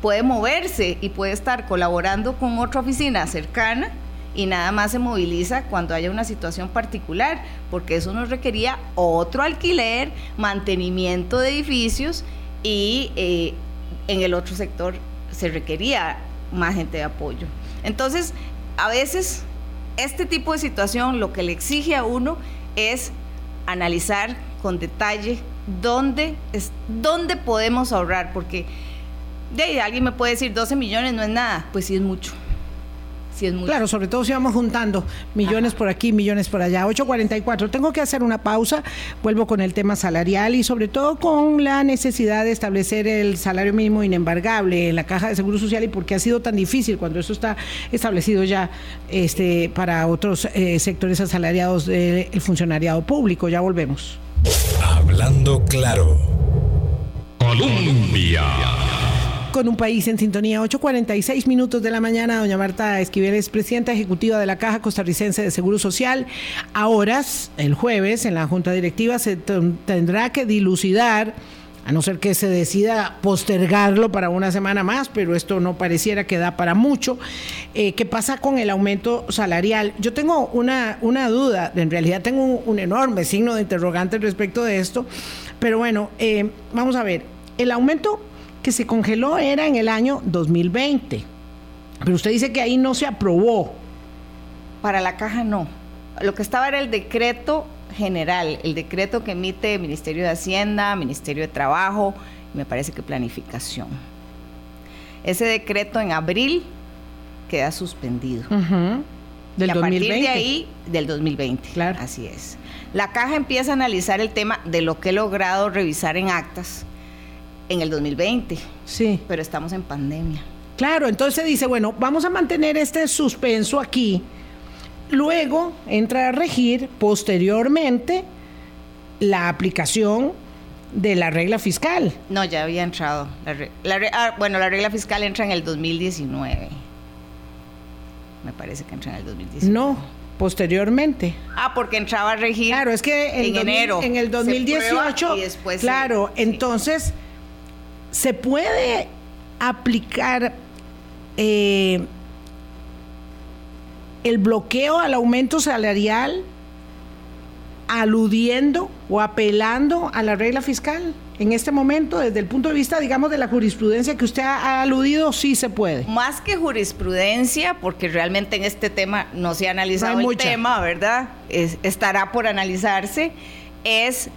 Puede moverse y puede estar colaborando con otra oficina cercana y nada más se moviliza cuando haya una situación particular, porque eso nos requería otro alquiler, mantenimiento de edificios y eh, en el otro sector se requería más gente de apoyo. Entonces, a veces este tipo de situación lo que le exige a uno es analizar con detalle dónde, es, dónde podemos ahorrar, porque de alguien me puede decir 12 millones no es nada, pues sí es mucho. Claro, sobre todo si vamos juntando millones por aquí, millones por allá. 8.44. Tengo que hacer una pausa. Vuelvo con el tema salarial y sobre todo con la necesidad de establecer el salario mínimo inembargable en la caja de seguro social y por qué ha sido tan difícil cuando eso está establecido ya este, para otros eh, sectores asalariados del funcionariado público. Ya volvemos. Hablando claro. Colombia con un país en sintonía. 8.46 minutos de la mañana. Doña Marta Esquivel es presidenta ejecutiva de la Caja Costarricense de Seguro Social. A horas, el jueves, en la Junta Directiva se tendrá que dilucidar a no ser que se decida postergarlo para una semana más, pero esto no pareciera que da para mucho. Eh, ¿Qué pasa con el aumento salarial? Yo tengo una, una duda, en realidad tengo un, enorme signo de interrogante respecto de esto, pero bueno, eh, vamos a ver, el aumento que se congeló era en el año 2020. Pero usted dice que ahí no se aprobó. Para la caja no. Lo que estaba era el decreto general, el decreto que emite el Ministerio de Hacienda, Ministerio de Trabajo, me parece que planificación. Ese decreto en abril queda suspendido. Del y a 2020. partir de ahí, del 2020. Claro. Así es. La caja empieza a analizar el tema de lo que he logrado revisar en actas en el 2020, Sí. pero estamos en pandemia. Claro, entonces dice, bueno, vamos a mantener este suspenso aquí. Luego entra a regir posteriormente la aplicación de la regla fiscal. No, ya había entrado. La re- la re- ah, bueno, la regla fiscal entra en el 2019. Me parece que entra en el 2019. No, posteriormente. Ah, porque entraba a regir Claro, es que en, en 2000 enero. en el Se 2018, prueba y después se- claro, sí. entonces se puede aplicar eh, el bloqueo al aumento salarial aludiendo o apelando a la regla fiscal en este momento desde el punto de vista digamos de la jurisprudencia que usted ha, aludido sí se puede Más que jurisprudencia, porque realmente en este tema no se ha analizado No el mucha. tema, ¿verdad? Es- estará por analizarse, es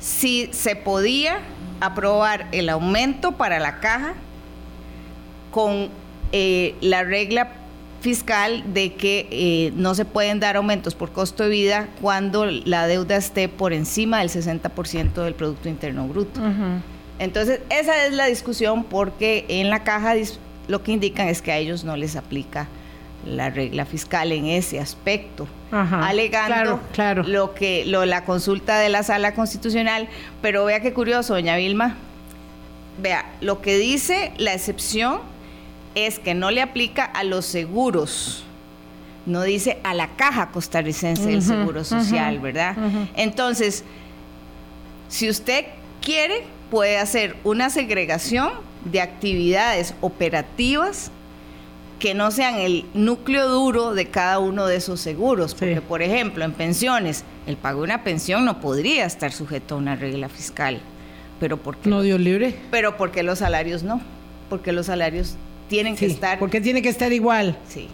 si se podía aprobar el aumento para la caja con eh, la regla fiscal de que eh, no se pueden dar aumentos por costo de vida cuando la deuda esté por encima del 60% del Producto Interno Bruto. Entonces, esa es la discusión porque en la caja lo que indican es que a ellos no les aplica la regla fiscal en ese aspecto, Ajá, alegando claro, claro. lo que lo, la consulta de la sala constitucional, pero vea qué curioso, doña Vilma. Vea, lo que dice la excepción es que no le aplica a los seguros. No dice a la caja costarricense del Seguro Social, ¿verdad? Entonces, si usted quiere, puede hacer una segregación de actividades operativas que no sean el núcleo duro de cada uno de esos seguros. Sí. Porque, por ejemplo, en pensiones, el pago de una pensión no podría estar sujeto a una regla fiscal. Pero no Dios libre Pero porque los salarios no. Porque los salarios tienen que estar. porque tiene que estar igual Sí.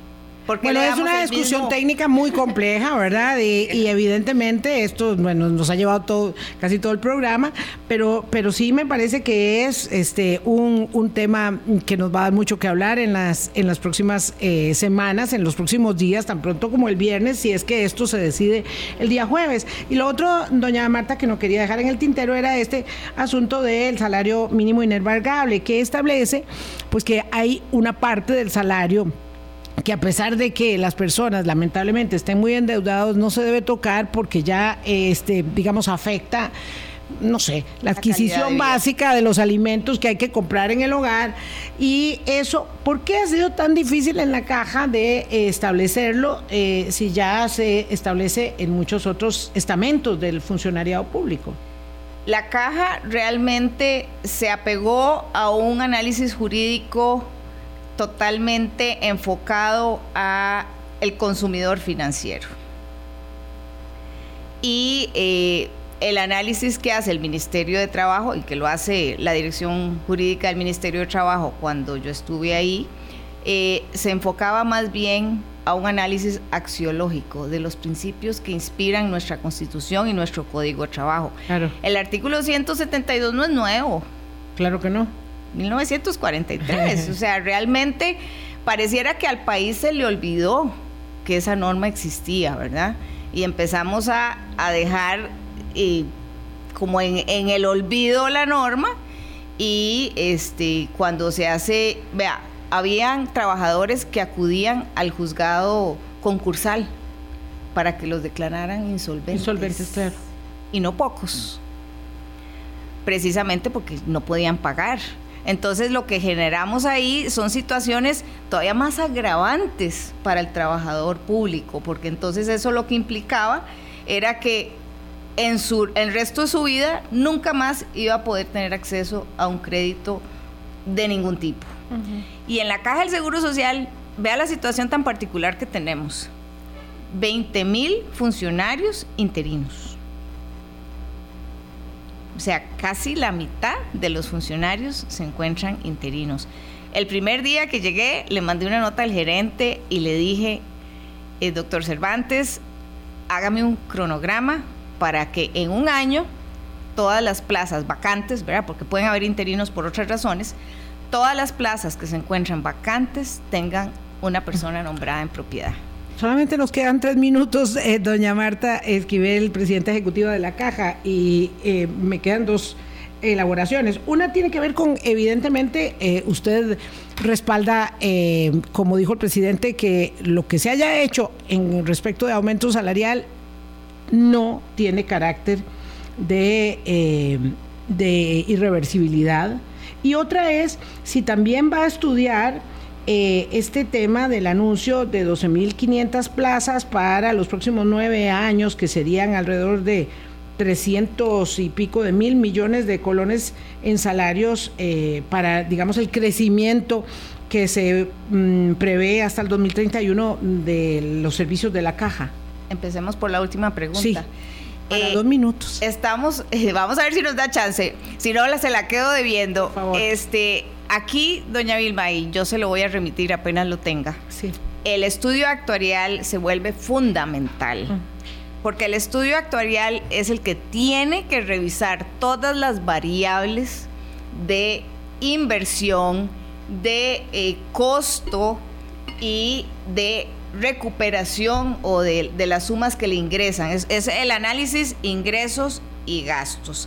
Porque Bueno, es una discusión mismo- técnica muy compleja, ¿verdad? Y, y evidentemente esto, bueno, nos ha llevado todo, casi todo el programa, pero, pero sí me parece que es este un, un tema que nos va a dar mucho que hablar en las, en las próximas eh, semanas, en los próximos días, tan pronto como el viernes, si es que esto se decide el día jueves. Y lo otro, doña Marta, que no quería dejar en el tintero era este asunto del salario mínimo inembargable, que establece pues que hay una parte del salario que a pesar de que las personas lamentablemente estén muy endeudados, no se debe tocar porque ya, este, digamos, afecta, no sé, la adquisición de básica de los alimentos que hay que comprar en el hogar. Y eso, ¿por qué ha sido tan difícil en la caja de eh, establecerlo eh, si ya se establece en muchos otros estamentos del funcionariado público? La caja realmente se apegó a un análisis jurídico totalmente enfocado a el consumidor financiero. Y eh, el análisis que hace el Ministerio de Trabajo y que lo hace la Dirección Jurídica del Ministerio de Trabajo cuando yo estuve ahí, eh, se enfocaba más bien a un análisis axiológico de los principios que inspiran nuestra Constitución y nuestro Código de Trabajo. Claro. El artículo 172 no es nuevo, Claro que no. 1943. o sea, realmente pareciera que al país se le olvidó que esa norma existía, ¿verdad? Y empezamos a, a dejar eh, como en, en el olvido la norma y este cuando se hace, vea, habían trabajadores que acudían al juzgado concursal para que los declararan insolventes. Insolventes, claro. Y no pocos precisamente porque no podían pagar. Entonces lo que generamos ahí son situaciones todavía más agravantes para el trabajador público, porque entonces eso lo que implicaba era que en su el resto de su vida nunca más iba a poder tener acceso a un crédito de ningún tipo. Y en la caja del Seguro Social, vea la situación tan particular que tenemos. 20 mil funcionarios interinos. O sea, casi la mitad de los funcionarios se encuentran interinos. El primer día que llegué, le mandé una nota al gerente y le dije, eh, doctor Cervantes, hágame un cronograma para que en un año todas las plazas vacantes, ¿verdad? Porque pueden haber interinos por otras razones, todas las plazas que se encuentran vacantes tengan una persona nombrada en propiedad. Solamente nos quedan tres minutos, eh, doña Marta Esquivel, presidenta ejecutiva de la Caja, y eh, me quedan dos elaboraciones. Una tiene que ver con, evidentemente, eh, usted respalda, como dijo el presidente, que lo que se haya hecho en respecto de aumento salarial no tiene carácter de, de irreversibilidad. Y otra es si también va a estudiar eh, este tema del anuncio de 12.500 plazas para los próximos nueve años, que serían alrededor de 300 y pico de mil millones de colones en salarios eh, para, digamos, el crecimiento que se mm, prevé hasta el 2031 de los servicios de la caja. Empecemos por la última pregunta. Sí. Para eh, dos minutos. Estamos, vamos a ver si nos da chance. Si no, se la quedo debiendo. Por favor. Este, Aquí, doña Vilma, y yo se lo voy a remitir apenas lo tenga. Sí. El estudio actuarial se vuelve fundamental. Porque el estudio actuarial es el que tiene que revisar todas las variables de inversión, de eh, costo y de recuperación o de, las sumas que le ingresan. Es, el análisis ingresos y gastos.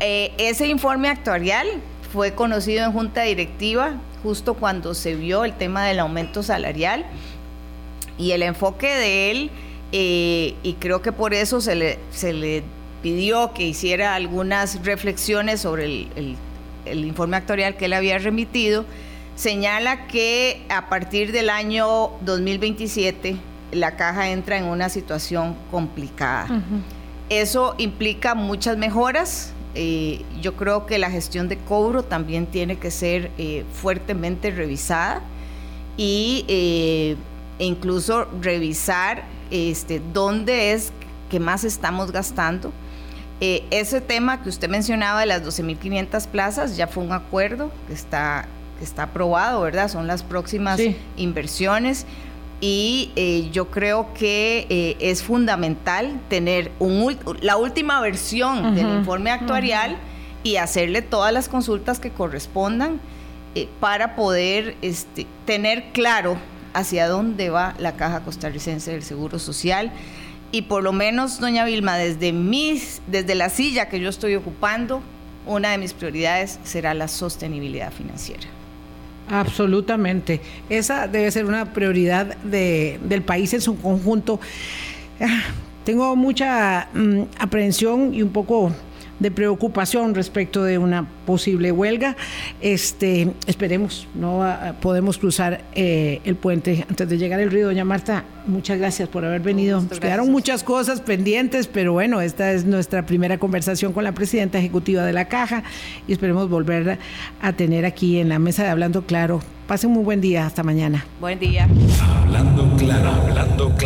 Eh, ese informe actuarial fue conocido en junta directiva justo cuando se vio el tema del aumento salarial y el enfoque de él, eh, y creo que por eso se le, se le pidió que hiciera algunas reflexiones sobre el, el informe actuarial que él había remitido, señala que a partir del año 2027 la caja entra en una situación complicada. Eso implica muchas mejoras, eh, yo creo que la gestión de cobro también tiene que ser eh, fuertemente revisada y eh, e incluso revisar este, dónde es que más estamos gastando. ese tema que usted mencionaba de las 12.500 plazas ya fue un acuerdo que está, que está aprobado, ¿verdad? Son las próximas inversiones y eh, yo creo que eh, es fundamental tener un, la última versión del informe actuarial y hacerle todas las consultas que correspondan eh, para poder este, tener claro hacia dónde va la Caja Costarricense del Seguro Social. Y por lo menos, doña Vilma, desde, mis, desde la silla que yo estoy ocupando, una de mis prioridades será la sostenibilidad financiera. Absolutamente. Esa debe ser una prioridad de, del país en su conjunto. Ah, tengo mucha mm, aprehensión y un poco de preocupación respecto de una posible huelga. Este, esperemos, no podemos cruzar eh, el puente antes de llegar al río. Doña Marta, muchas gracias por haber venido. quedaron muchas cosas pendientes, pero bueno, esta es nuestra primera conversación con la presidenta ejecutiva de la Caja y esperemos volver a tener aquí en la mesa de Hablando Claro. Pasen un muy buen día, hasta mañana. Buen día. Hablando claro, hablando claro.